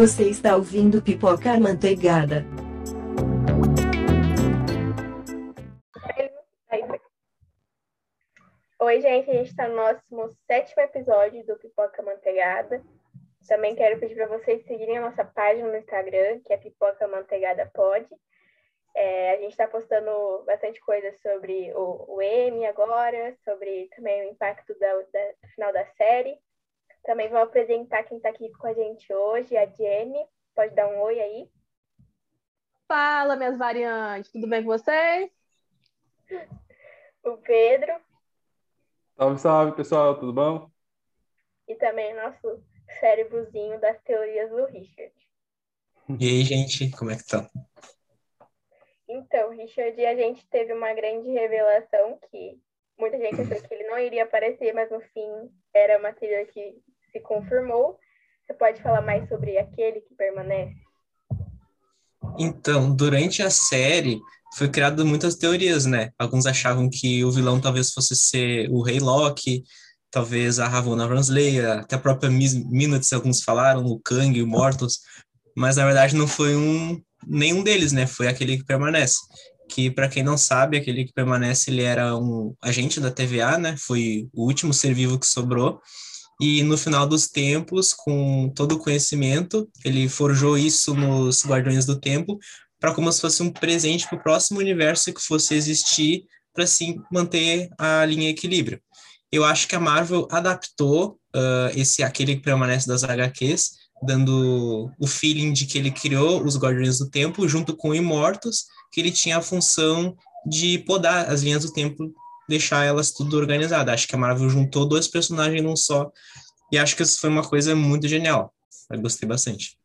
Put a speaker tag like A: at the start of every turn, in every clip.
A: Você está ouvindo Pipoca Manteigada.
B: Oi, gente, a gente está no nosso sétimo episódio do Pipoca Manteigada. Também quero pedir para vocês seguirem a nossa página no Instagram, que é Pipoca Manteigada Pod. É, a gente está postando bastante coisa sobre o, o M agora, sobre também o impacto da, da, final da série. Também vou apresentar quem está aqui com a gente hoje, a Jenny. Pode dar um oi aí.
C: Fala, minhas variantes, tudo bem com vocês?
B: O Pedro.
D: Salve, salve, pessoal, tudo bom?
B: E também nosso cérebrozinho das teorias do Richard.
E: E aí, gente, como é que tá?
B: Então, Richard, a gente teve uma grande revelação que muita gente achou que ele não iria aparecer, mas no fim era uma trilha que se confirmou. Você pode falar mais sobre aquele que permanece?
E: Então, durante a série, foi criado muitas teorias, né? Alguns achavam que o vilão talvez fosse ser o Rei Loki, talvez a Ravonna Renslayer, até a própria Minutes, alguns falaram, o Kang, o Mortos, mas na verdade não foi um nenhum deles, né? Foi aquele que permanece. Que para quem não sabe, aquele que permanece, ele era um agente da TVA, né? Foi o último ser vivo que sobrou. E no final dos tempos, com todo o conhecimento, ele forjou isso nos Guardiões do Tempo para como se fosse um presente para o próximo universo que fosse existir para assim manter a linha equilíbrio. Eu acho que a Marvel adaptou uh, esse aquele que permanece das HQs, dando o feeling de que ele criou os Guardiões do Tempo junto com Imortos, que ele tinha a função de podar as linhas do tempo, deixar elas tudo organizado. Acho que a Marvel juntou dois personagens num só e acho que isso foi uma coisa muito genial. Eu gostei bastante.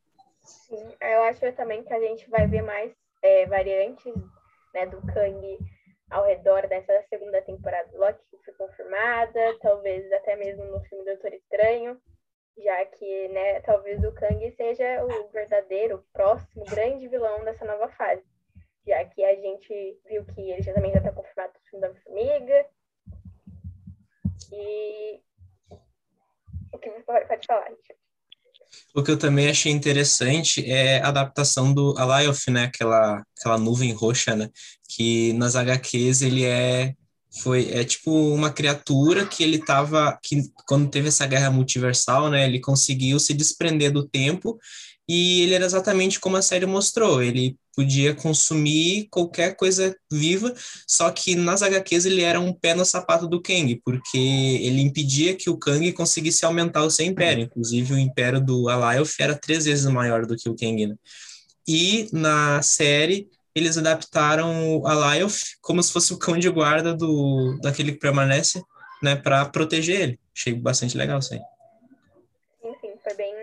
B: Sim, eu acho também que a gente vai ver mais é, variantes né, do Kang ao redor dessa segunda temporada do Loki, que foi confirmada, talvez até mesmo no filme Doutor Estranho, já que né, talvez o Kang seja o verdadeiro, próximo, grande vilão dessa nova fase. Já que a gente viu que ele já também já está confirmado no filme da Formiga. E o que você pode falar?
E: O que eu também achei interessante é a adaptação do Alioth, né? Aquela, aquela nuvem roxa, né? Que nas HQs ele é foi é tipo uma criatura que ele tava que quando teve essa guerra multiversal, né, ele conseguiu se desprender do tempo e ele era exatamente como a série mostrou, ele podia consumir qualquer coisa viva, só que nas HQs ele era um pé no sapato do Kang, porque ele impedia que o Kang conseguisse aumentar o seu império, inclusive o império do Alioth era três vezes maior do que o Kang, né? E na série eles adaptaram o Alioth como se fosse o cão de guarda do daquele que permanece, né, para proteger ele. Achei bastante legal isso aí.
B: Sim, sim, foi bem,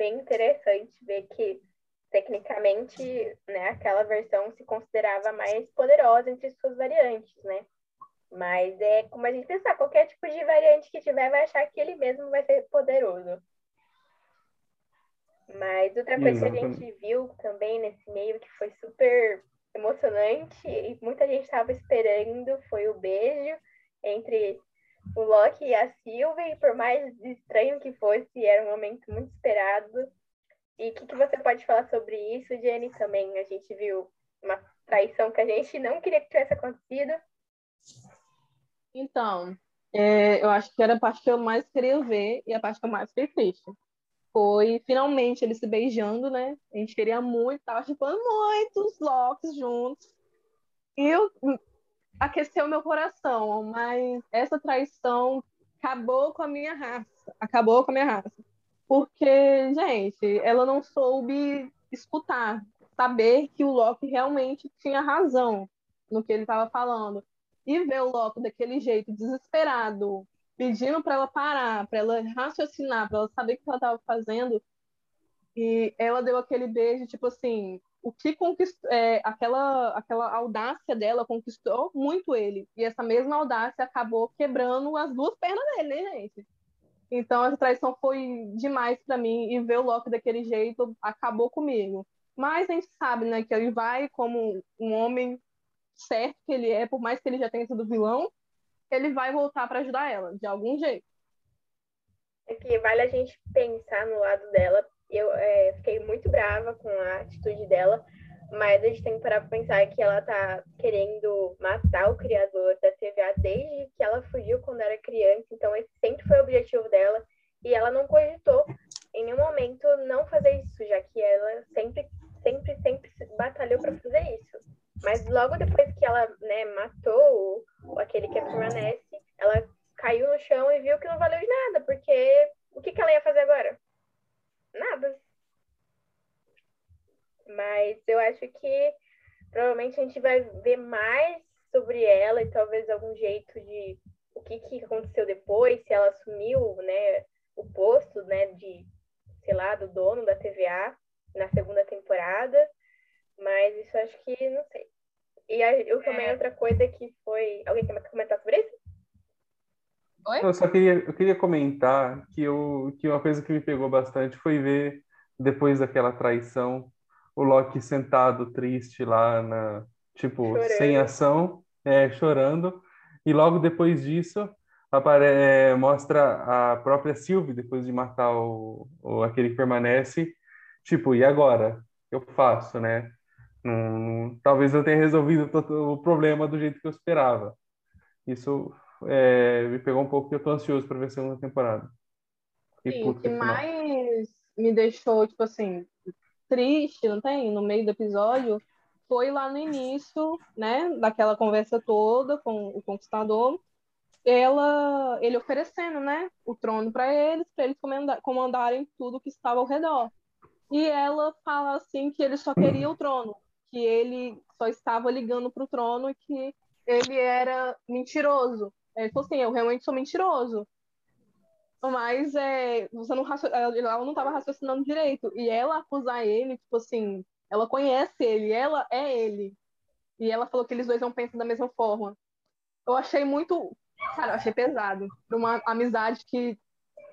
B: bem interessante ver que tecnicamente, né, aquela versão se considerava mais poderosa entre suas variantes, né? Mas é como a gente pensar, qualquer tipo de variante que tiver vai achar que ele mesmo vai ser poderoso. Mas outra coisa Exatamente. que a gente viu também nesse meio que foi super emocionante e muita gente estava esperando foi o beijo entre o Loki e a Sylvie, por mais estranho que fosse, era um momento muito esperado. E o que, que você pode falar sobre isso, Jenny, também? A gente viu uma traição que a gente não queria que tivesse acontecido.
C: Então, é, eu acho que era a parte que eu mais queria ver e a parte que eu mais fiquei triste foi finalmente eles se beijando, né? A gente queria muito, tava chupando muitos locks juntos. E eu, aqueceu meu coração, mas essa traição acabou com a minha raça. Acabou com a minha raça. Porque, gente, ela não soube escutar, saber que o Loki realmente tinha razão no que ele estava falando. E ver o Loki daquele jeito, desesperado, pedindo para ela parar, para ela raciocinar, para ela saber o que ela estava fazendo. E ela deu aquele beijo, tipo assim, o que conquistou, é, aquela, aquela audácia dela conquistou muito ele. E essa mesma audácia acabou quebrando as duas pernas dele, né, gente? Então, essa traição foi demais para mim. E ver o Loki daquele jeito acabou comigo. Mas a gente sabe, né, que ele vai como um homem certo que ele é, por mais que ele já tenha sido vilão, ele vai voltar para ajudar ela, de algum jeito.
B: É que vale a gente pensar no lado dela, Eu é, fiquei muito brava com a atitude dela, mas a gente tem que parar pra pensar que ela tá querendo matar o criador da TVA desde que ela fugiu quando era criança, então esse sempre foi o objetivo dela, e ela não cogitou em nenhum momento não fazer isso, já que ela sempre, sempre, sempre batalhou para fazer isso. Mas logo depois que ela né, matou o, aquele que permanece, ela caiu no chão e viu que não valeu de nada, porque o que, que ela ia fazer agora? Nada. Mas eu acho que provavelmente a gente vai ver mais sobre ela e talvez algum jeito de o que, que aconteceu depois, se ela assumiu né, o posto né, de, sei lá, do dono da TVA na segunda temporada. Mas isso acho que não sei. E eu também é. outra coisa que foi. Alguém quer comentar sobre isso?
D: Oi? Eu só queria, eu queria comentar que, eu, que uma coisa que me pegou bastante foi ver, depois daquela traição, o Loki sentado triste lá, na, tipo, chorando. sem ação, é, chorando. E logo depois disso, apare é, mostra a própria Sylvie, depois de matar o, o, aquele que permanece, tipo, e agora? Eu faço, né? Não, talvez eu tenha resolvido o problema do jeito que eu esperava. Isso é, me pegou um pouco porque eu tô ansioso para ver a segunda temporada.
C: Sim, o que mais me deixou, tipo assim, triste, não tem? No meio do episódio, foi lá no início, né, daquela conversa toda com o Conquistador, ela, ele oferecendo, né, o trono para eles, para eles comandarem tudo que estava ao redor. E ela fala assim que ele só queria o trono, que ele só estava ligando para o trono e que ele era mentiroso. Ele falou assim, eu realmente sou mentiroso. Mas é, você não ela não estava raciocinando direito. E ela acusar ele, tipo assim, ela conhece ele, ela é ele. E ela falou que eles dois não pensam da mesma forma. Eu achei muito. Cara, eu achei pesado. Uma amizade que,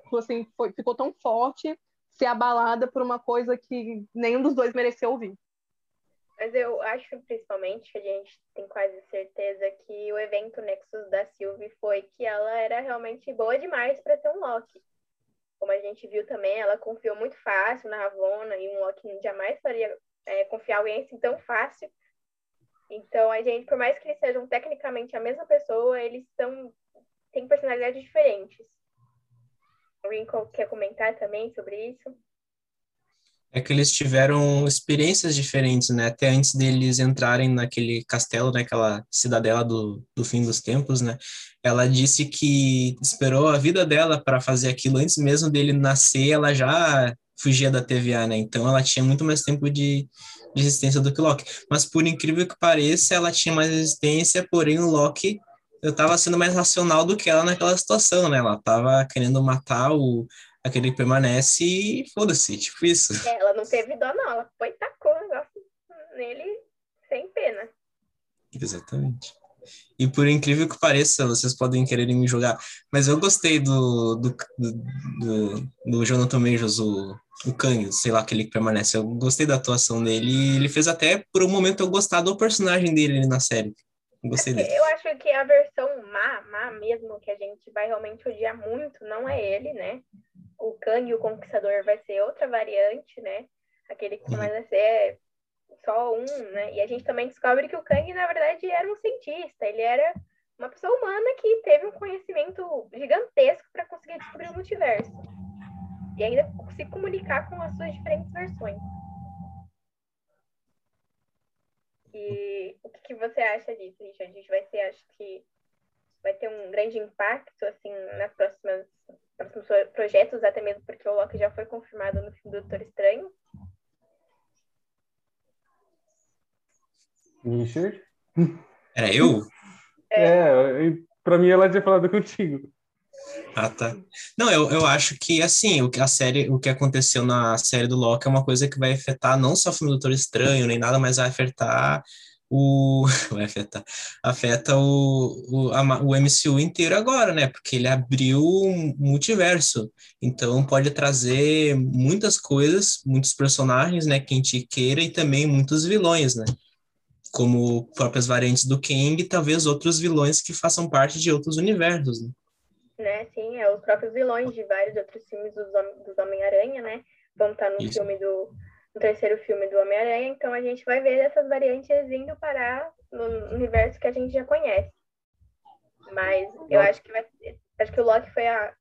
C: tipo assim, foi, ficou tão forte ser abalada por uma coisa que nenhum dos dois mereceu ouvir.
B: Mas eu acho, principalmente, que a gente tem quase certeza que o evento Nexus da Sylvie foi que ela era realmente boa demais para ser um Loki. Como a gente viu também, ela confiou muito fácil na Ravonna e um Loki jamais faria é, confiar alguém assim tão fácil. Então, a gente, por mais que eles sejam tecnicamente a mesma pessoa, eles são têm personalidades diferentes. Alguém quer comentar também sobre isso?
E: É que eles tiveram experiências diferentes, né? Até antes deles entrarem naquele castelo, naquela cidadela do, do fim dos tempos, né? Ela disse que esperou a vida dela para fazer aquilo antes mesmo dele nascer, ela já fugia da TVA, né? Então ela tinha muito mais tempo de, de resistência do que Loki. Mas por incrível que pareça, ela tinha mais resistência, porém o Loki eu tava sendo mais racional do que ela naquela situação, né? Ela tava querendo matar o aquele que permanece e foda-se, tipo isso.
B: É, ela não teve dó, não. Ela foi e tacou o negócio nele sem pena.
E: Exatamente. E por incrível que pareça, vocês podem querer me jogar, mas eu gostei do, do, do, do Jonathan Majors, o, o Kang, sei lá, aquele que permanece. Eu gostei da atuação dele e ele fez até, por um momento, eu gostar do personagem dele na série. Gostei dele.
B: Eu acho que a versão má, má mesmo, que a gente vai realmente odiar muito, não é ele, né? o Kang, o Conquistador, vai ser outra variante, né? Aquele que mais vai ser só um, né? E a gente também descobre que o Kang, na verdade, era um cientista. Ele era uma pessoa humana que teve um conhecimento gigantesco para conseguir descobrir o multiverso. E ainda se comunicar com as suas diferentes versões. E o que, que você acha disso, Richard? A gente vai ser, acho que vai ter um grande impacto, assim, nas próximas próximos projetos, até mesmo porque o Loki já foi confirmado no filme do Doutor Estranho.
D: Richard?
E: Era eu?
D: É, é para mim ela tinha falado contigo.
E: Ah, tá. Não, eu, eu acho que, assim, o que a série, o que aconteceu na série do Loki é uma coisa que vai afetar não só o filme do Doutor Estranho, nem nada, mas vai afetar o vai afetar afeta o, o, a, o MCU inteiro agora, né? Porque ele abriu um multiverso, então pode trazer muitas coisas, muitos personagens, né? Que a gente queira e também muitos vilões, né? Como próprias variantes do Kang e talvez outros vilões que façam parte de outros universos, né?
B: Né? Sim, é os próprios vilões de vários outros filmes dos, dos Homem-Aranha, né? vão estar no
E: Isso.
B: filme do no terceiro filme do Homem-Aranha, então a gente vai ver essas variantes indo parar no universo que a gente já conhece. Mas eu acho que vai, acho que o Loki foi a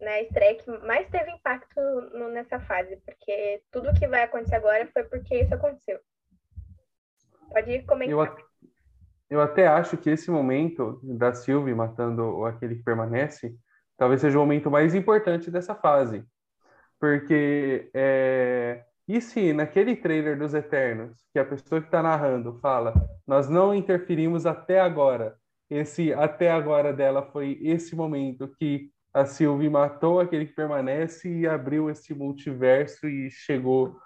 B: né, estreia que mais teve impacto no- nessa fase, porque tudo que vai acontecer agora foi porque isso aconteceu. Pode comentar.
D: Eu, eu até acho que esse momento da Sylvie matando aquele que permanece, talvez seja o momento mais importante dessa fase. Porque é, e se naquele trailer dos Eternos, que a pessoa que está narrando fala, nós não interferimos até agora. Esse até agora dela foi esse momento que a Sylvie matou aquele que permanece e abriu esse multiverso e chegou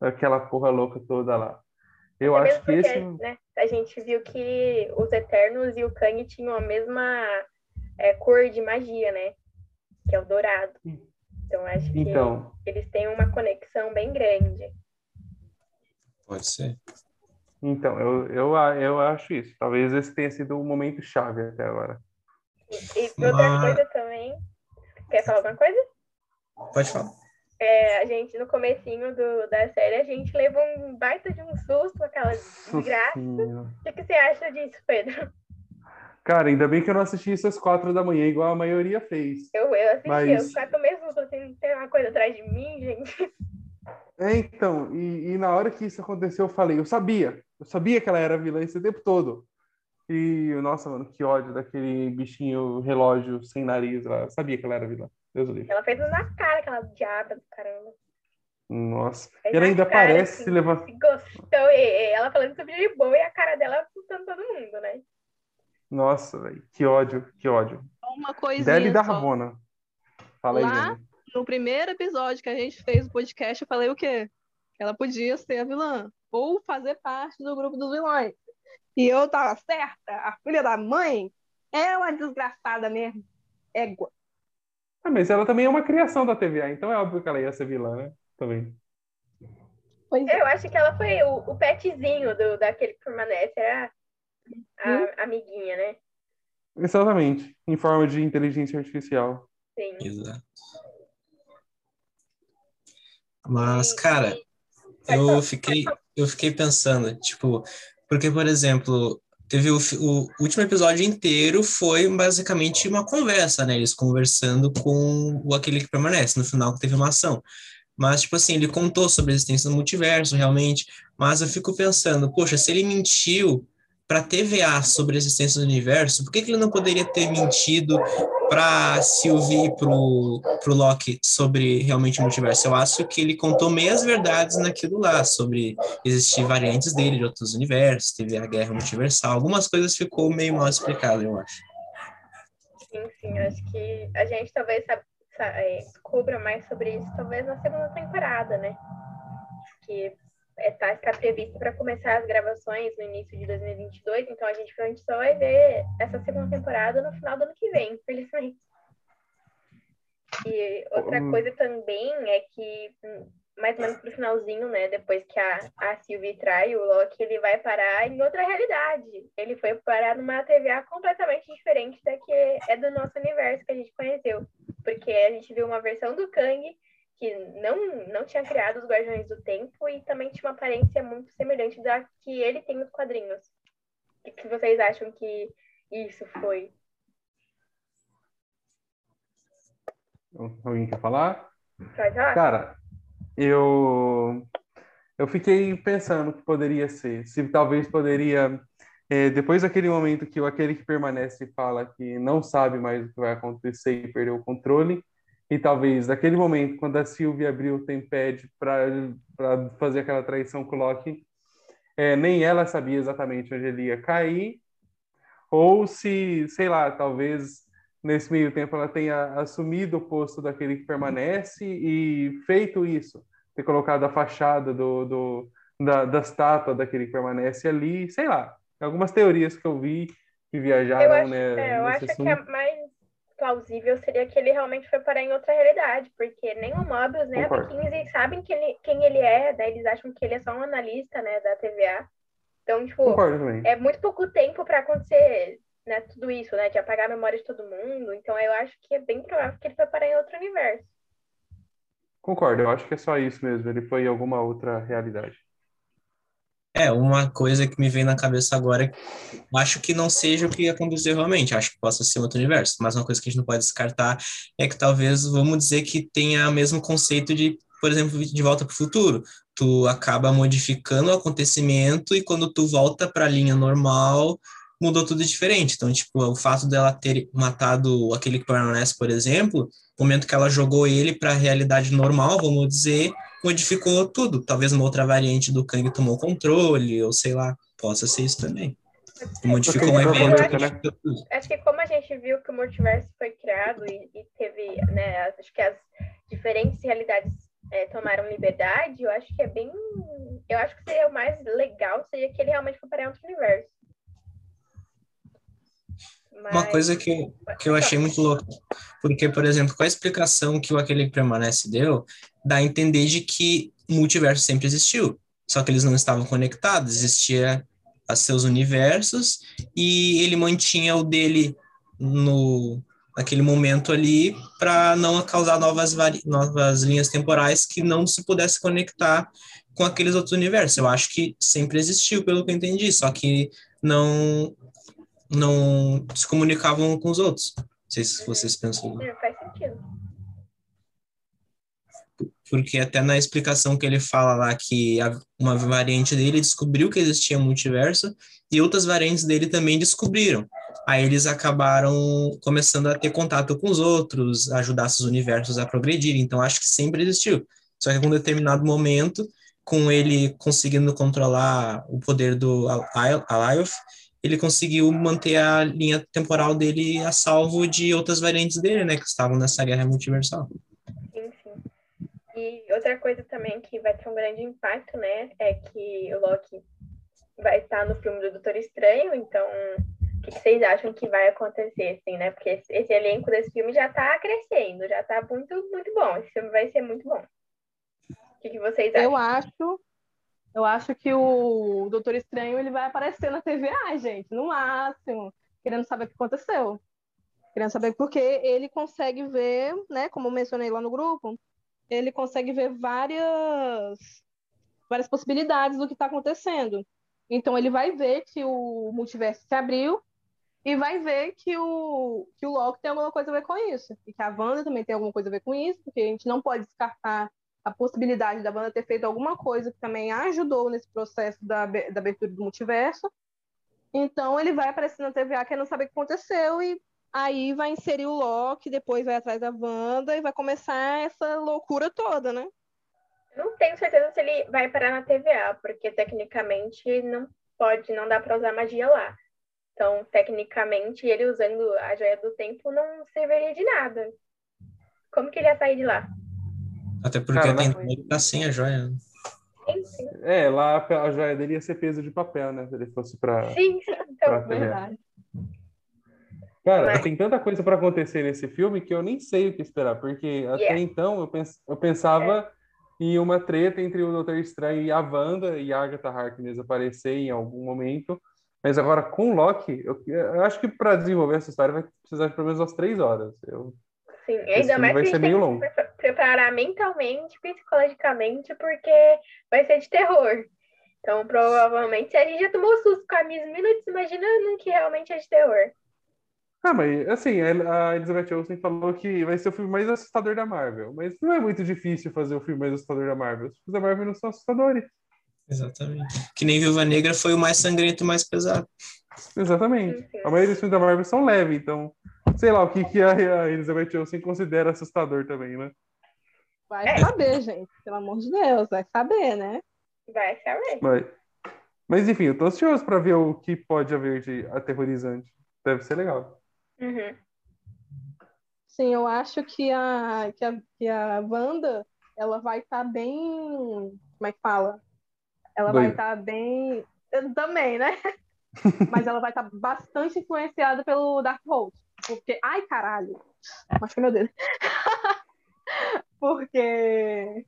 D: aquela porra louca toda lá. Eu
B: Até
D: acho que
B: mesmo
D: esse
B: porque, né, a gente viu que os Eternos e o Kang tinham a mesma é, cor de magia, né? Que é o dourado. Então acho que
D: Então,
B: eles têm uma conexão bem grande.
E: Pode ser.
D: então eu, eu, a- eu acho isso. Talvez esse tenha sido o momento chave até agora.
B: E, e outra
E: Mas-
B: coisa também. Quer falar alguma coisa?
E: Pode falar.
B: É, a gente, no comecinho do, da série, a gente levou um baita de um susto, aquela desgraça. O que, você acha disso, Pedro?
D: Cara, ainda bem que eu não assisti isso às quatro da manhã, igual a maioria fez.
B: Eu, eu assisti,
D: Mas-
B: eu quase tomei susto, assim, tem uma coisa atrás de mim, gente.
D: É, então, e, e na hora que isso aconteceu, eu falei, eu sabia, eu sabia que ela era vilã esse tempo todo. E, nossa, mano, que ódio daquele bichinho relógio sem nariz lá. Eu sabia que ela era vilã. Deus livre.
B: Ela fez na cara, aquela diaba do caramba.
D: Nossa.
B: Fez
D: E ela ainda
B: cara,
D: parece
B: assim,
D: se levar.
B: se Gostou, e, e ela falando sobre de boa e a cara dela assustando todo mundo, né?
D: Nossa, velho, que ódio, que ódio.
C: Uma coisinha
D: Deli da. Ravona. Fala aí,
C: Lá?
D: Dani.
C: No primeiro episódio que a gente fez o podcast, eu falei o quê? Que ela podia ser a vilã. Ou fazer parte do grupo dos vilões. E eu tava certa. A filha da mãe é uma desgraçada mesmo. Égua.
D: Ah, mas ela também é uma criação da TVA, então é óbvio que ela ia ser vilã, né? Também.
C: Pois é.
B: Eu acho que ela foi o, o petzinho do, daquele que permanece, era a
C: Hum?
B: amiguinha, né?
D: Exatamente. Em forma de inteligência artificial.
B: Sim.
E: Exato. Mas, cara, eu fiquei, eu fiquei pensando, tipo, porque, por exemplo, teve o, o último episódio inteiro foi basicamente uma conversa, né? Eles conversando com o aquele que permanece. No final teve uma ação. Mas, tipo assim, ele contou sobre a existência do multiverso, realmente. Mas eu fico pensando, poxa, se ele mentiu para TVA sobre a existência do universo, por que, que ele não poderia ter mentido para Sylvie e pro, pro Loki sobre realmente o multiverso? Eu acho que ele contou meias verdades naquilo lá, sobre existir variantes dele de outros universos, teve a guerra multiversal, algumas coisas ficou meio mal explicado, eu acho.
B: Sim, sim. Acho que a gente talvez é, descubra mais sobre isso, talvez na segunda temporada, né? Que é, tá, está previsto para começar as gravações no início de 2022, então a gente provavelmente só vai ver essa segunda temporada no final do ano que vem, infelizmente. E outra
D: Hum.
B: coisa também é que, mais ou menos pro finalzinho, né, depois que a, a Sylvie trai o Loki, ele vai parar em outra realidade. Ele foi parar numa TVA completamente diferente da que é do nosso universo que a gente conheceu. Porque a gente viu uma versão do Kang que não, não tinha criado os Guardiões do Tempo e também tinha uma aparência muito semelhante da que ele tem nos quadrinhos. O que vocês acham que isso foi?
D: Alguém quer falar?
B: Pode falar?
D: Cara, eu eu fiquei pensando que poderia ser, se talvez poderia, é, depois daquele momento que o aquele que permanece fala que não sabe mais o que vai acontecer e perdeu o controle, e talvez daquele momento quando a Sylvie abriu o Tempad para fazer aquela traição com o Loki, é, nem ela sabia exatamente onde ele ia cair, ou se, sei lá, talvez nesse meio tempo ela tenha assumido o posto daquele que permanece e feito isso, ter colocado a fachada do, do da, da estátua daquele que permanece ali, sei lá, algumas teorias que eu vi que viajaram,
B: Eu acho,
D: né,
B: é, eu acho que a
D: assunto.
B: mais plausível seria que ele realmente foi parar em outra realidade, porque nem o Mobius, nem
D: Concordo.
B: a P15 sabem que ele, quem ele é, né? Eles acham que ele é só um analista, né, da TVA. Então, tipo,
D: Concordo
B: é muito pouco tempo para acontecer né, tudo isso, né? De apagar a memória de todo mundo. Então eu acho que é bem provável que ele foi parar em outro universo.
D: Concordo, eu acho que é só isso mesmo. Ele foi em alguma outra realidade.
E: É, uma coisa que me vem na cabeça agora, acho que não seja o que aconteceu realmente, acho que possa ser outro universo, mas uma coisa que a gente não pode descartar é que talvez, vamos dizer que tenha o mesmo conceito de, por exemplo, de volta para o futuro. Tu acaba modificando o acontecimento e quando tu volta para a linha normal, mudou tudo diferente. Então, tipo, o fato dela ter matado aquele que permanece, por exemplo, momento que ela jogou ele para a realidade normal, vamos dizer, modificou tudo. Talvez uma outra variante do Kang tomou controle, ou sei lá, possa ser isso também. Modificou um evento.
B: Acho, acho que como a gente viu que o multiverso foi criado e, e teve, né, acho que as diferentes realidades é, tomaram liberdade, eu acho que é bem. Eu acho que seria o mais legal seria que ele realmente for para outro universo.
E: Mas... Uma coisa que, que eu achei muito louca, porque, por exemplo, com a explicação que o Aquele que Permanece deu, dá a entender de que o multiverso sempre existiu, só que eles não estavam conectados, existia os seus universos e ele mantinha o dele no naquele momento ali para não causar novas novas linhas temporais que não se pudesse conectar com aqueles outros universos. Eu acho que sempre existiu, pelo que eu entendi, só que não não se comunicavam com os outros. Não sei se vocês pensam.
B: Faz sentido.
E: Porque até na explicação que ele fala lá que uma variante dele descobriu que existia multiverso e outras variantes dele também descobriram. Aí eles acabaram começando a ter contato com os outros, ajudar esses universos a progredir. Então acho que sempre existiu. Só que em um determinado momento, com ele conseguindo controlar o poder do Alioth, ele conseguiu manter a linha temporal dele a salvo de outras variantes dele, né, que estavam nessa guerra multiversal.
B: Sim, sim. E outra coisa também que vai ter um grande impacto, né, é que o Loki vai estar no filme do Doutor Estranho, então o que vocês acham que vai acontecer, assim, né? Porque esse, esse elenco desse filme já está crescendo, já está muito, muito bom. Esse filme vai ser muito bom. O que, que vocês acham?
C: Eu acho eu acho que o Doutor Estranho ele vai aparecer na TVA, gente, no máximo, querendo saber o que aconteceu. Querendo saber porque ele consegue ver, né, como eu mencionei lá no grupo, ele consegue ver várias várias possibilidades do que está acontecendo. Então ele vai ver que o multiverso se abriu e vai ver que o que o Loki tem alguma coisa a ver com isso e que a Wanda também tem alguma coisa a ver com isso, porque a gente não pode descartar a possibilidade da banda ter feito alguma coisa que também ajudou nesse processo da, da abertura do multiverso. Então ele vai aparecer na TVA querendo saber o que aconteceu e aí vai inserir o Loki, depois vai atrás da Wanda e vai começar essa loucura toda, né?
B: Não tenho certeza se ele vai parar na TVA, porque tecnicamente não pode, não dá para usar magia lá. Então, tecnicamente, ele usando a joia do tempo não serviria de nada. Como que ele ia sair de lá?
E: Até porque Cara, tem ele tá sem a joia. Né?
D: É, lá a joia dele ia ser peso de papel, né? Se ele fosse pra.
B: Sim, então, pra verdade.
D: Cara, Mas... tem tanta coisa para acontecer nesse filme que eu nem sei o que esperar, porque yeah. até então eu, pens eu pensava é. em uma treta entre o Doutor Estranho e a Wanda e a Agatha Harkness aparecer em algum momento. Mas agora com o Loki, eu, eu acho que para desenvolver essa história vai precisar de pelo menos umas três horas. Eu,
B: Sim, ainda mais
D: vai
B: que
D: ser meio longo
B: preparar mentalmente, psicologicamente, porque vai ser de terror. Então, provavelmente, a gente já tomou susto com a Miss Minutes, imaginando que realmente é de terror.
D: Ah, mas assim, a Elizabeth Olsen falou que vai ser o filme mais assustador da Marvel. Mas não é muito difícil fazer o filme mais assustador da Marvel. Os filmes da Marvel não são assustadores.
E: Exatamente. Que nem Viúva Negra foi o mais sangrento e mais pesado.
D: Exatamente. Sim, sim. A maioria dos filmes da Marvel são leves, então sei lá o que, que a Elizabeth Olsen considera assustador também, né?
C: Vai é. saber, gente. Pelo amor de Deus, vai saber, né?
B: Vai saber.
D: Vai. Mas enfim, eu tô ansioso para ver o que pode haver de aterrorizante. Deve ser legal.
B: Uhum.
C: Sim, eu acho que a, que a, que a Wanda, ela vai estar tá bem. Como é que fala? Ela vai estar tá bem. Também, né? Mas ela vai estar tá bastante influenciada pelo Dark Hold. Porque. Ai, caralho! Machuquei meu dedo. porque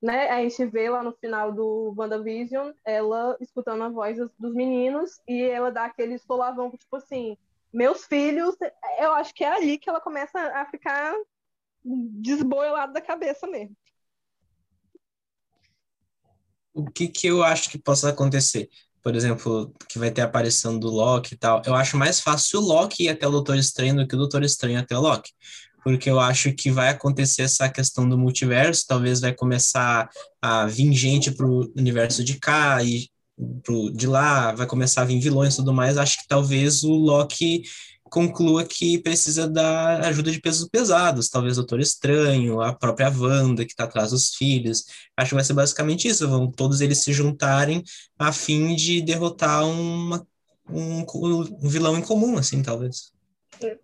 C: né, a gente vê lá no final do WandaVision ela escutando a voz dos, meninos e ela dá aquele solavão, tipo assim, meus filhos, eu acho que é ali que ela começa a ficar desboilado da cabeça mesmo.
E: O que que eu acho que possa acontecer? Por exemplo, que vai ter aparição do Loki e tal. Eu acho mais fácil o Loki ir até o Doutor Estranho do que o Doutor Estranho até o Loki. Porque eu acho que vai acontecer essa questão do multiverso, talvez vai começar a vir gente pro universo de cá e pro, de lá, vai começar a vir vilões e tudo mais. Acho que talvez o Loki conclua que precisa da ajuda de pesos pesados, talvez o Doutor Estranho, a própria Wanda, que está atrás dos filhos. Acho que vai ser basicamente isso, vão todos eles se juntarem a fim de derrotar uma, um, um vilão em comum, assim, talvez.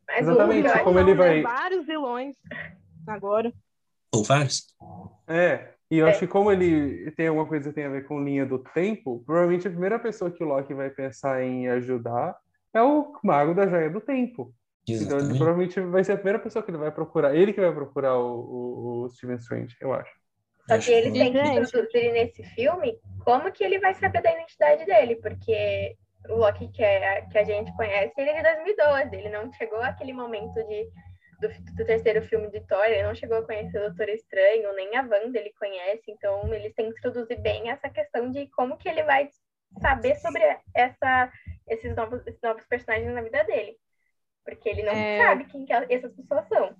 B: Mas
D: Exatamente,
B: o-
D: como ele vai...
C: Vários vilões agora.
E: Ou vários.
D: É, e eu
B: É.
D: acho que como ele tem alguma coisa que tem a ver com linha do tempo, provavelmente a primeira pessoa que o Loki vai pensar em ajudar é o Mago da Joia do Tempo. Então ele
E: Exatamente.
D: provavelmente vai ser a primeira pessoa que ele vai procurar. Ele que vai procurar o, o, o Steven Strange, eu acho.
B: Só que eles
E: que-
B: têm que introduzir nesse filme como que ele vai saber da identidade dele, porque o Loki que, é, que a gente conhece, ele é de 2012, ele não chegou àquele momento de, do, do terceiro filme de Thor, ele não chegou a conhecer o Doutor Estranho, nem a Wanda ele conhece, então eles têm que introduzir bem essa questão de como que ele vai saber sobre essa, esses, novos, esses novos personagens na vida dele. Porque ele não
C: É.
B: sabe quem que essas pessoas são.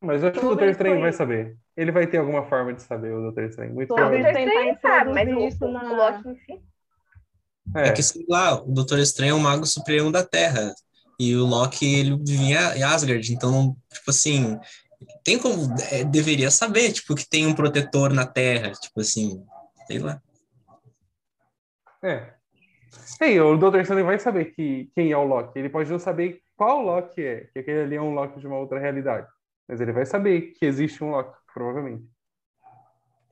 D: Mas eu acho que o Doutor Estranho vai saber. Ele vai ter alguma forma de saber, o Doutor Estranho. Muito
B: Não, o
C: tentar
B: Estranho sabe, mas o,
C: isso
B: o
C: na-
B: Loki em si
E: É.
D: É,
E: que, sei lá, o Doutor Estranho é o mago supremo da Terra. E o Loki, ele vinha em Asgard. Então, tipo assim, tem como... é, deveria saber, tipo, que tem um protetor na Terra. Tipo assim, sei lá.
D: é. Ei, o Doutor Estranho vai saber que, quem é o Loki. Ele pode não saber qual Loki é, que aquele ali é um Loki de uma outra realidade. Mas ele vai saber que existe um Loki, provavelmente.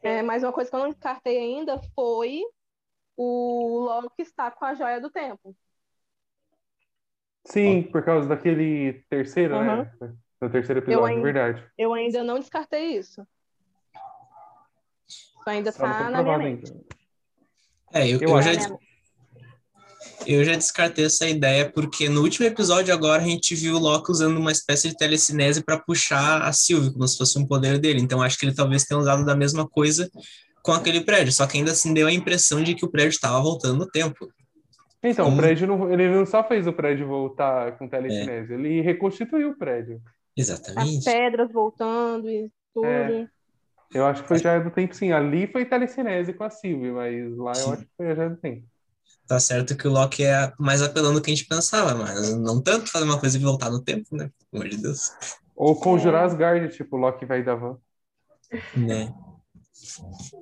C: É, mas uma coisa que eu não descartei ainda foi o Loki estar com a joia do tempo.
D: Sim, por causa daquele terceiro, né? No terceiro episódio,
C: ainda-
D: verdade.
C: Eu ainda não descartei isso. Isso ainda
D: Só
C: tá
D: foi
C: na minha mente.
E: É, eu,
D: Eu
E: eu já, eu já descartei essa ideia porque no último episódio agora a gente viu o Loki usando uma espécie de telecinese para puxar a Sylvie, como se fosse um poder dele. Então acho que ele talvez tenha usado da mesma coisa com aquele prédio, só que ainda assim deu a impressão de que o prédio estava voltando no tempo.
D: Então,
E: Como-
D: o prédio não, ele não só fez o prédio voltar com telecinese, ele reconstituiu o prédio.
C: As
E: Exatamente.
C: pedras voltando e tudo.
D: É. Eu acho que foi já do tempo, sim. Ali foi telecinese com a Sylvie, mas lá eu
E: Sim.
D: acho que foi já do tempo.
E: Tá certo que o Loki é mais apelando do que a gente pensava, mas não tanto fazer uma coisa e voltar no tempo, né? Pelo amor de Deus.
D: Ou conjurar
C: É.
D: Asgard, tipo, o Loki vai da van.
E: Né?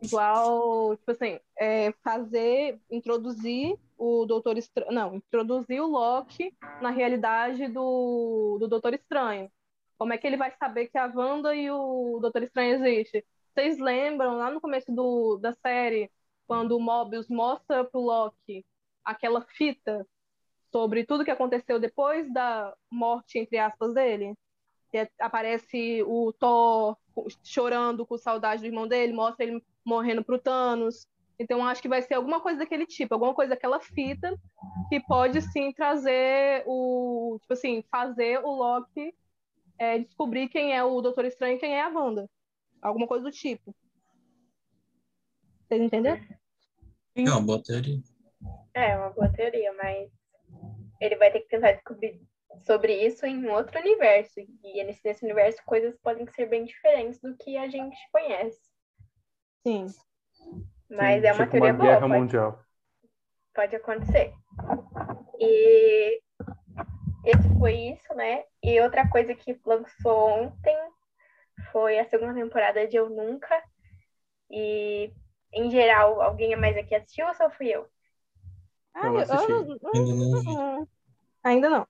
C: Igual, tipo assim, é, fazer, introduzir o Doutor Estranho. Não, introduzir o Loki na realidade do, do Doutor Estranho. Como é que ele vai saber que a Wanda e o Doutor Estranho existem? Vocês lembram lá no começo do, da série, quando o Mobius mostra pro Loki aquela fita sobre tudo que aconteceu depois da morte, entre aspas, dele? É- aparece o Thor chorando com saudade do irmão dele, mostra ele morrendo pro Thanos. Então, acho que vai ser alguma coisa daquele tipo, alguma coisa daquela fita que pode sim trazer o. Tipo assim, fazer o Loki é, descobrir quem é o Doutor Estranho e quem é a Wanda. Alguma coisa do tipo. Vocês entenderam?
E: Uma boa teoria.
B: É uma boa teoria, mas ele vai ter que tentar descobrir sobre isso em um outro universo. E nesse, nesse universo coisas podem ser bem diferentes do que a gente conhece.
C: Sim.
B: Mas
D: Sim,
B: é uma
D: tipo
B: teoria
D: uma
B: boa,
D: guerra
B: pode,
D: mundial.
B: pode acontecer. E esse foi isso, né? E outra coisa que lançou ontem foi a segunda temporada de Eu Nunca. E, em geral, alguém mais aqui assistiu ou só fui eu?
C: Ah,
D: Eu
C: eu-
E: Ainda não vi.
C: ainda não.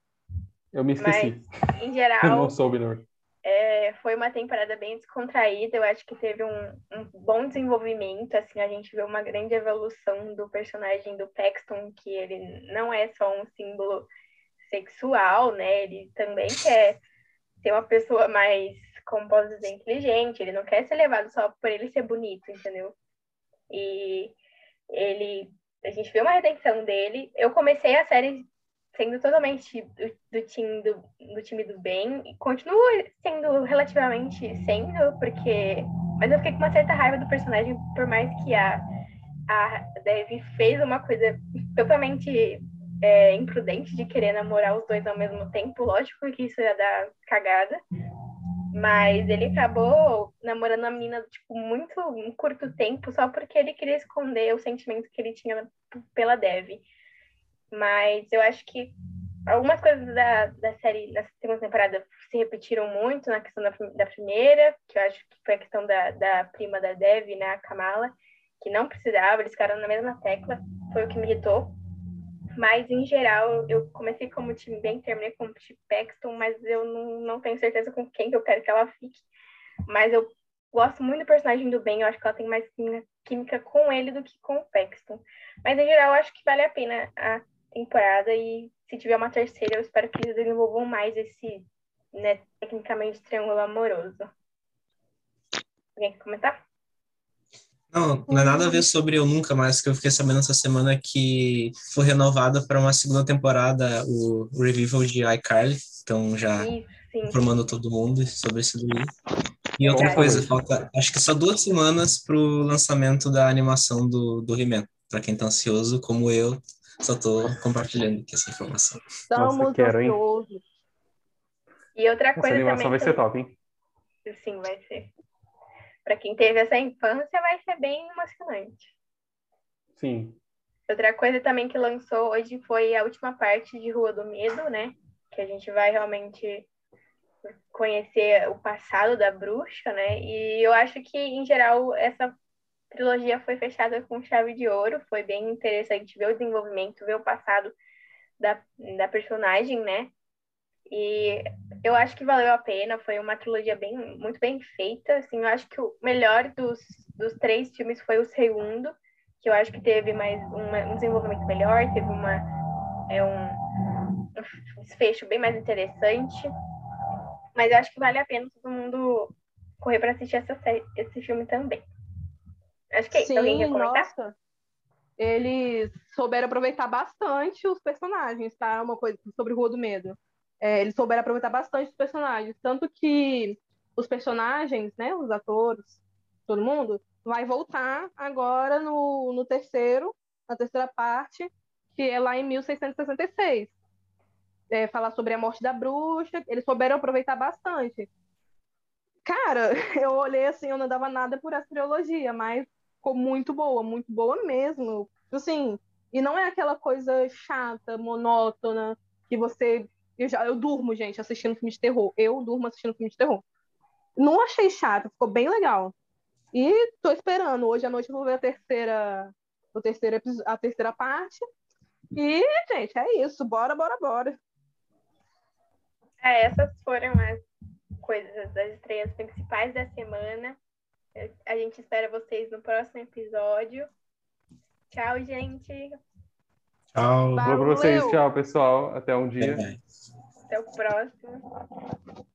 D: Eu me esqueci.
B: Em
D: Eu
B: geral,
D: não soube, não.
B: É, foi uma temporada bem descontraída, eu acho que teve um, um bom desenvolvimento, assim, a gente vê uma grande evolução do personagem do Paxton, que ele não é só um símbolo sexual, né, ele também quer ser uma pessoa mais, como posso dizer, inteligente, ele não quer ser levado só por ele ser bonito, entendeu? E ele, a gente vê uma redenção dele, eu comecei a série sendo totalmente do, do, time do, do time do bem, e continua sendo relativamente sendo, porque. Mas eu fiquei com uma certa raiva do personagem, por mais que a, a Dev fez uma coisa totalmente é, imprudente de querer namorar os dois ao mesmo tempo. Lógico que isso ia dar cagada. Mas ele acabou namorando a menina, tipo, muito em curto tempo, só porque ele queria esconder o sentimento que ele tinha pela Dev. Mas eu acho que algumas coisas da, da série, da segunda temporada, se repetiram muito na questão da, da primeira, que eu acho que foi a questão da, da prima da Dev, né, a Kamala, que não precisava, eles ficaram na mesma tecla, foi o que me irritou. Mas, em geral, eu comecei como time bem, terminei como time Paxton, mas eu não, não tenho certeza com quem que eu quero que ela fique. Mas eu gosto muito do personagem do Ben, eu acho que ela tem mais química com ele do que com o Paxton. Mas, em geral, eu acho que vale a pena a temporada e se tiver uma terceira, eu espero que eles desenvolvam mais esse, né, tecnicamente, triângulo amoroso. Alguém quer comentar?
E: Não, não é nada a ver sobre Eu Nunca Mais, que eu fiquei sabendo essa semana que foi renovada para uma segunda temporada o revival de iCarly, então já Sim. informando todo mundo sobre esse daí. E outra coisa, falta acho que só duas semanas para o lançamento da animação do, do He-Man. Para quem está ansioso, como eu, só estou compartilhando aqui essa informação.
C: Estamos Nossa, quero, hein?
B: E outra coisa
D: essa animação
B: também.
D: vai ser top, hein?
B: Sim, vai ser para quem teve essa infância, vai ser bem emocionante.
D: Sim.
B: Outra coisa também que lançou hoje foi a última parte de Rua do Medo, né? Que a gente vai realmente conhecer o passado da bruxa, né? E eu acho que, em geral, essa trilogia foi fechada com chave de ouro. Foi bem interessante ver o desenvolvimento, ver o passado da, da personagem, né? E eu acho que valeu a pena, foi uma trilogia bem, muito bem feita. Assim, eu acho que o melhor dos, dos três filmes foi o segundo, que eu acho que teve mais uma, um desenvolvimento melhor, teve uma, é um, um desfecho bem mais interessante. Mas eu acho que vale a pena todo mundo correr para assistir essa série, esse filme também. Acho que é isso. Alguém quer comentar? Nossa.
C: Eles souberam aproveitar bastante os personagens, tá? Uma coisa sobre Rua do Medo é, eles souberam aproveitar bastante os personagens. Tanto que os personagens, né, os atores, todo mundo, vai voltar agora no, no terceiro, na terceira parte, que é lá em 1666. É, falar sobre a morte da bruxa, eles souberam aproveitar bastante. Cara, eu olhei assim, eu não dava nada por essa trilogia, mas ficou muito boa, muito boa mesmo. Assim, e não é aquela coisa chata, monótona, que você eu, já, eu durmo, gente, assistindo filme de terror. Eu durmo assistindo filme de terror. Não achei chato, ficou bem legal. E tô esperando. Hoje à noite eu vou ver a terceira, o terceiro, a terceira parte. E, gente, é isso. Bora, bora, bora.
B: É, essas foram as coisas, das estreias principais da semana. A gente espera vocês no próximo episódio. Tchau, gente.
E: Tchau.
D: Valeu. pra vocês. Tchau, pessoal. Até um dia.
B: Até o próximo.